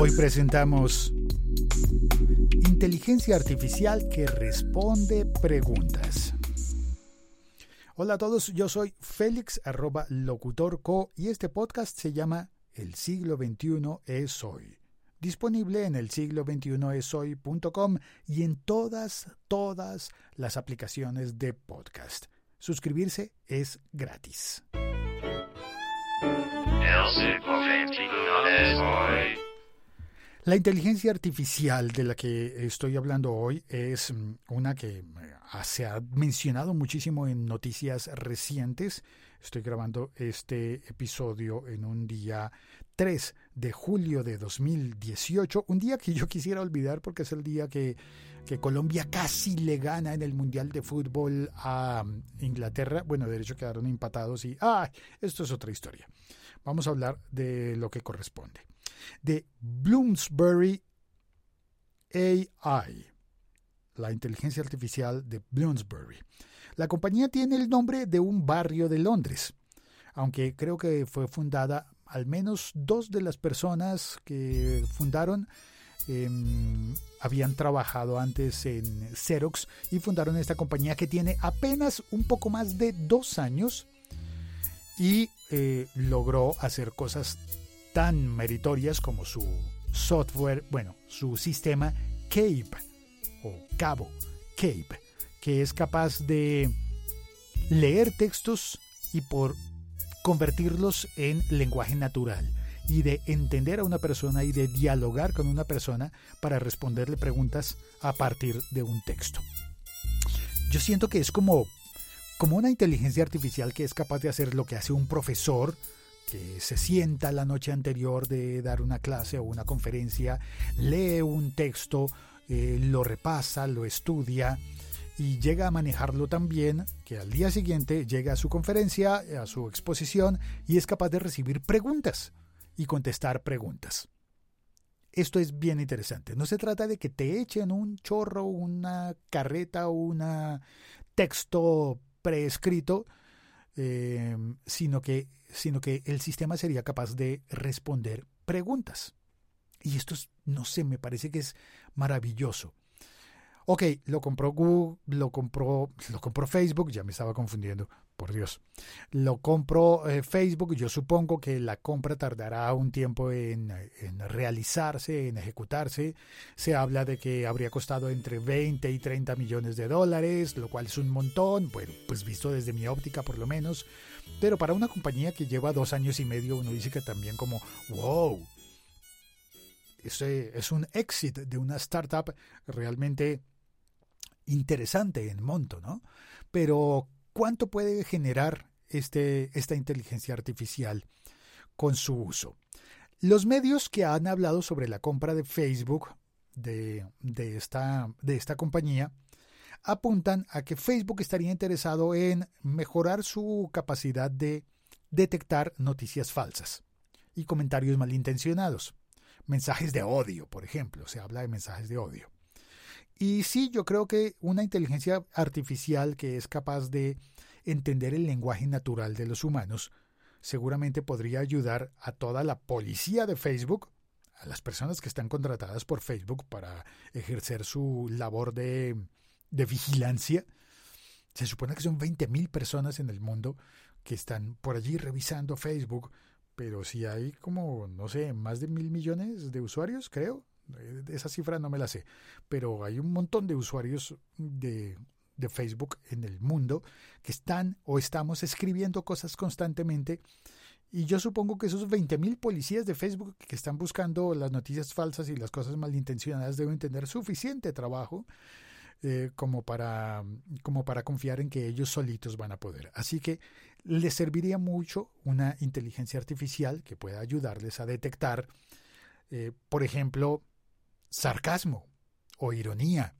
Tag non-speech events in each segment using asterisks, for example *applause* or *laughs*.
Hoy presentamos Inteligencia Artificial que responde preguntas. Hola a todos, yo soy Félix arroba locutorco y este podcast se llama El siglo XXI es hoy. Disponible en el siglo XXI es hoy.com y en todas, todas las aplicaciones de podcast. Suscribirse es gratis. La inteligencia artificial de la que estoy hablando hoy es mm, una que eh, se ha mencionado muchísimo en noticias recientes. Estoy grabando este episodio en un día 3 de julio de 2018, un día que yo quisiera olvidar porque es el día que, que Colombia casi le gana en el Mundial de Fútbol a mm, Inglaterra. Bueno, de hecho quedaron empatados y ¡ah! Esto es otra historia. Vamos a hablar de lo que corresponde de Bloomsbury AI, la inteligencia artificial de Bloomsbury. La compañía tiene el nombre de un barrio de Londres, aunque creo que fue fundada al menos dos de las personas que fundaron em, habían trabajado antes en Xerox y fundaron esta compañía que tiene apenas un poco más de dos años y eh, logró hacer cosas tan meritorias como su software, bueno, su sistema CAPE o Cabo, CAPE, que es capaz de leer textos y por convertirlos en lenguaje natural y de entender a una persona y de dialogar con una persona para responderle preguntas a partir de un texto. Yo siento que es como, como una inteligencia artificial que es capaz de hacer lo que hace un profesor que se sienta la noche anterior de dar una clase o una conferencia, lee un texto, eh, lo repasa, lo estudia y llega a manejarlo tan bien que al día siguiente llega a su conferencia, a su exposición y es capaz de recibir preguntas y contestar preguntas. Esto es bien interesante. No se trata de que te echen un chorro, una carreta o un texto preescrito, eh, sino que sino que el sistema sería capaz de responder preguntas. Y esto, no sé, me parece que es maravilloso. Ok, lo compró Google, lo compró, lo compró Facebook, ya me estaba confundiendo, por Dios. Lo compró eh, Facebook, yo supongo que la compra tardará un tiempo en, realizarse, en ejecutarse. Se habla de que habría costado entre 20 y 30 millones de dólares, lo cual es un montón, bueno, pues visto desde mi óptica por lo menos. Pero para una compañía que lleva dos años y medio, uno dice que también como, wow, ese es un éxito de una startup realmente interesante en monto, ¿no? Pero ¿cuánto puede generar este, esta inteligencia artificial con su uso? Los medios que han hablado sobre la compra de Facebook de, de, esta, de esta compañía apuntan a que Facebook estaría interesado en mejorar su capacidad de detectar noticias falsas y comentarios malintencionados. Mensajes de odio, por ejemplo, se habla de mensajes de odio. Y sí, yo creo que una inteligencia artificial que es capaz de entender el lenguaje natural de los humanos seguramente podría ayudar a toda la policía de Facebook, a las personas que están contratadas por Facebook para ejercer su labor de, vigilancia. Se supone que son 20.000 personas en el mundo que están por allí revisando Facebook, pero si hay como, no sé, más de mil millones de usuarios, creo, eh, esa cifra no me la sé, pero hay un montón de usuarios de, de Facebook en el mundo que están o estamos escribiendo cosas constantemente. Y yo supongo que esos 20.000 policías de Facebook que están buscando las noticias falsas y las cosas malintencionadas deben tener suficiente trabajo eh, como, para, como para confiar en que ellos solitos van a poder. Así que les serviría mucho una inteligencia artificial que pueda ayudarles a detectar, eh, por ejemplo, sarcasmo o ironía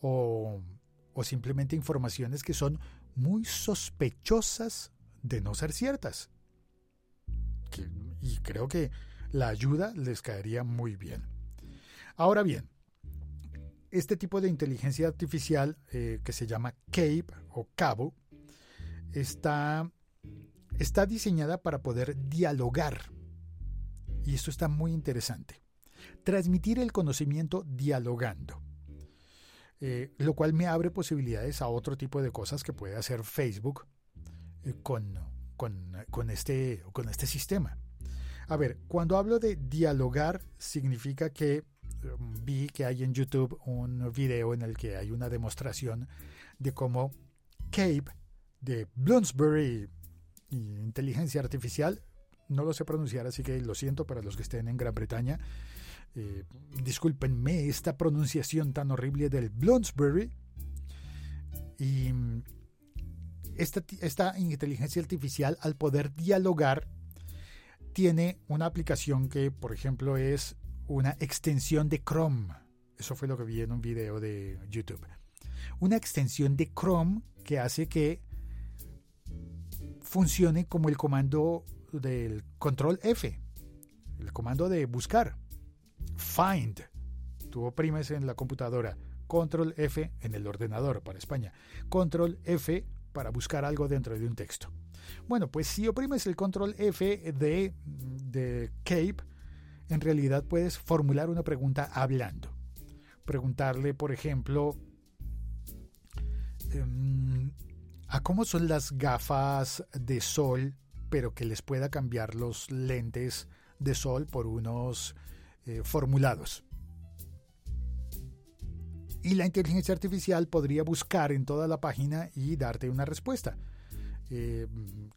o, o simplemente informaciones que son muy sospechosas de no ser ciertas. y creo que la ayuda les caería muy bien. Ahora bien, este tipo de inteligencia artificial eh, que se llama CAPE o Cabo está, está diseñada para poder dialogar. Y esto está muy interesante. Transmitir el conocimiento dialogando. Eh, lo cual me abre posibilidades a otro tipo de cosas que puede hacer Facebook eh, con, con, este, con este sistema. A ver, cuando hablo de dialogar, significa que um, vi que hay en YouTube un video en el que hay una demostración de cómo Cape de Bloomsbury Inteligencia Artificial, no lo sé pronunciar, así que lo siento para los que estén en Gran Bretaña, eh, discúlpenme esta pronunciación tan horrible del Bloomsbury. Y mm, esta, esta inteligencia artificial, al poder dialogar, tiene una aplicación que, por ejemplo, es una extensión de Chrome. Eso fue lo que vi en un video de YouTube. Una extensión de Chrome que hace que funcione como el comando del control F, el comando de buscar. Find. Tú oprimes en la computadora Control F en el ordenador para España. Control F para buscar algo dentro de un texto. Bueno, pues si oprimes el Control F de, de Cape, en realidad puedes formular una pregunta hablando. Preguntarle, por ejemplo, em, ¿a cómo son las gafas de sol, pero que les pueda cambiar los lentes de sol por unos eh, formulados. Y la inteligencia artificial podría buscar en toda la página y darte una respuesta. Eh,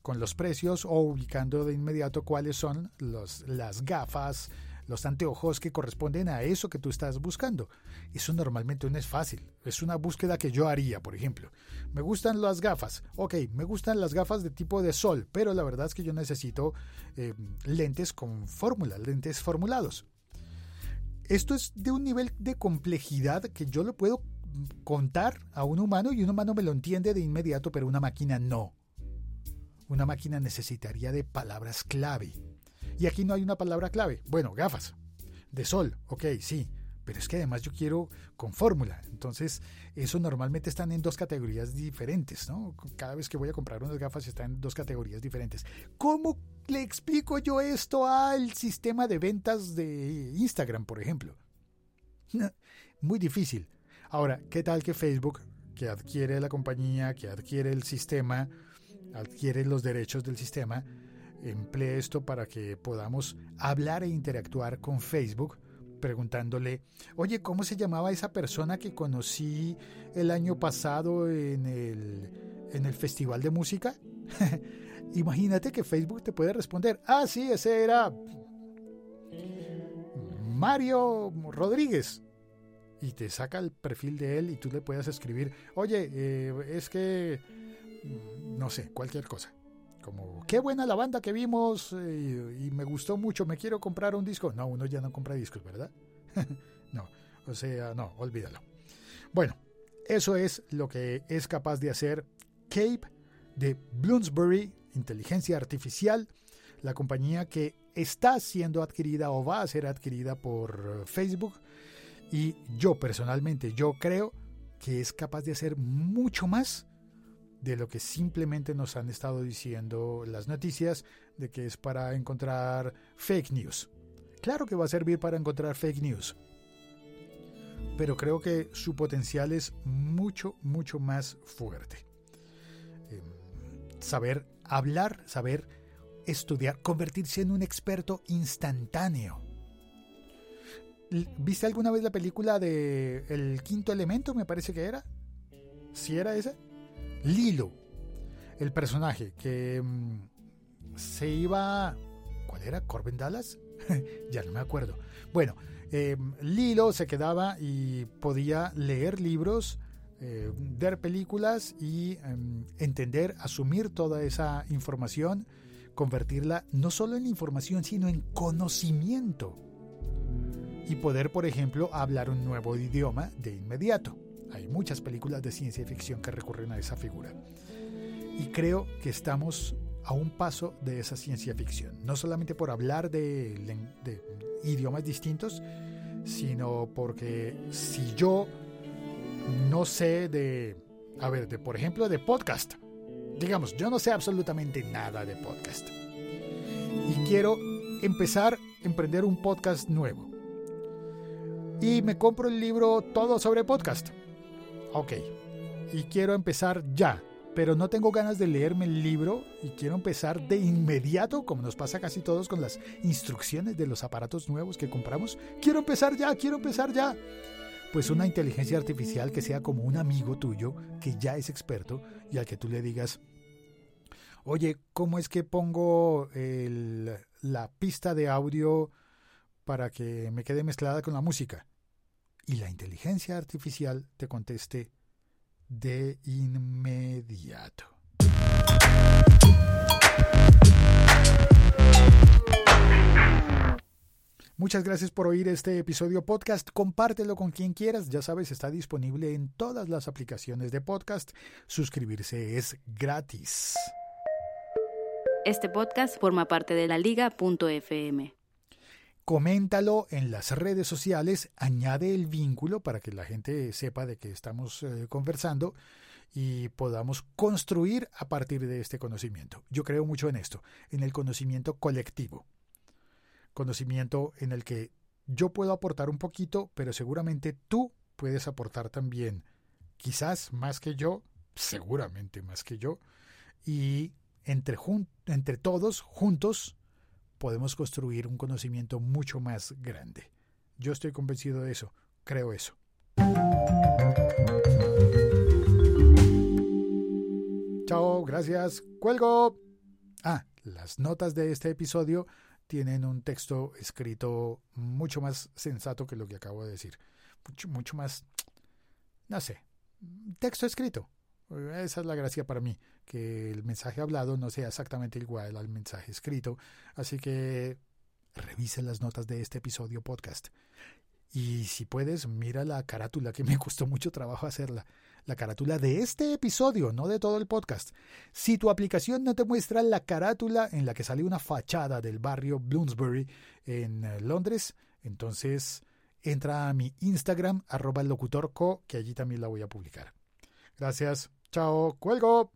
con los precios o ubicando de inmediato cuáles son los, las gafas, los anteojos que corresponden a eso que tú estás buscando. Eso normalmente no es fácil. Es una búsqueda que yo haría, por ejemplo. Me gustan las gafas. Ok, me gustan las gafas de tipo de sol, pero la verdad es que yo necesito eh, lentes con fórmula, lentes formulados. Esto es de un nivel de complejidad que yo lo puedo contar a un humano y un humano me lo entiende de inmediato, pero una máquina no. Una máquina necesitaría de palabras clave. Y aquí no hay una palabra clave. Bueno, gafas. De sol, ok, sí. Pero es que además yo quiero con fórmula. Entonces, eso normalmente están en dos categorías diferentes, ¿no? Cada vez que voy a comprar unas gafas están en dos categorías diferentes. ¿Cómo le explico yo esto al sistema de ventas de Instagram, por ejemplo? *laughs* Muy difícil. Ahora, ¿qué tal que Facebook, que adquiere la compañía, que adquiere el sistema, adquiere los derechos del sistema, emplee esto para que podamos hablar e interactuar con Facebook? Preguntándole, oye, ¿cómo se llamaba esa persona que conocí el año pasado en el, en el festival de música? *laughs* Imagínate que Facebook te puede responder, ah, sí, ese era Mario Rodríguez. Y te saca el perfil de él y tú le puedes escribir, oye, eh, es que, no sé, cualquier cosa. Como, qué buena la banda que vimos eh, y me gustó mucho, me quiero comprar un disco. No, uno ya no compra discos, ¿verdad? *laughs* no, o sea, no, olvídalo. Bueno, eso es lo que es capaz de hacer Cape de Bloomsbury inteligencia artificial, la compañía que está siendo adquirida o va a ser adquirida por Facebook. Y yo personalmente, yo creo que es capaz de hacer mucho más de lo que simplemente nos han estado diciendo las noticias de que es para encontrar fake news. Claro que va a servir para encontrar fake news, pero creo que su potencial es mucho, mucho más fuerte. Em, saber hablar, saber estudiar, convertirse en un experto instantáneo. ¿Viste alguna vez la película de El quinto elemento, me parece que era? ¿Si era esa? Lilo, el personaje que mm, se iba... ¿Cuál era? ¿Corbin Dallas? *laughs* ya no me acuerdo. Bueno, em, Lilo se quedaba y podía leer libros eh, ver películas y em, entender, asumir toda esa información, convertirla no solo en información, sino en conocimiento. Y poder, por ejemplo, hablar un nuevo idioma de inmediato. Hay muchas películas de ciencia ficción que recurren a esa figura. Y creo que estamos a un paso de esa ciencia ficción. No solamente por hablar de, idiomas distintos, sino porque si yo no sé de, a ver, de por ejemplo, de podcast. Digamos, yo no sé absolutamente nada de podcast. Y quiero empezar a emprender un podcast nuevo. y me compro el libro Todo sobre podcast. Ok, y quiero empezar ya, pero no tengo ganas de leerme el libro y quiero empezar de inmediato, como nos pasa casi todos con las instrucciones de los aparatos nuevos que compramos. Quiero empezar ya, quiero empezar ya. Pues una inteligencia artificial que sea como un amigo tuyo que ya es experto y al que tú le digas, oye, ¿cómo es que pongo la pista de audio para que me quede mezclada con la música? Y la inteligencia artificial te conteste, de inmediato. Muchas gracias por oír este episodio podcast. Compártelo con quien quieras. Ya sabes, está disponible en todas las aplicaciones de podcast. Suscribirse es gratis. Este podcast forma parte de la liga.fm coméntalo en las redes sociales, añade el vínculo para que la gente sepa de que estamos eh, conversando y podamos construir a partir de este conocimiento. Yo creo mucho en esto, en el conocimiento colectivo. Conocimiento en el que yo puedo aportar un poquito, pero seguramente tú puedes aportar también, quizás más que yo, seguramente más que yo, y entre, entre todos, juntos, podemos construir un conocimiento mucho más grande. Yo estoy convencido de eso, creo eso. Chao, gracias, cuelgo. Ah, las notas de este episodio tienen un texto escrito mucho más sensato que lo que acabo de decir. Mucho, mucho más, no sé, texto escrito. Esa es la gracia para mí, que el mensaje hablado no sea exactamente igual al mensaje escrito. Así que revise las notas de este episodio podcast. Y si puedes, mira la carátula, que me costó mucho trabajo hacerla. La carátula de este episodio, no de todo el podcast. Si tu aplicación no te muestra la carátula en la que sale una fachada del barrio Bloomsbury en eh, Londres, entonces entra a mi Instagram, arroba locutorco, que allí también la voy a publicar. Gracias. Chao, cuelgo.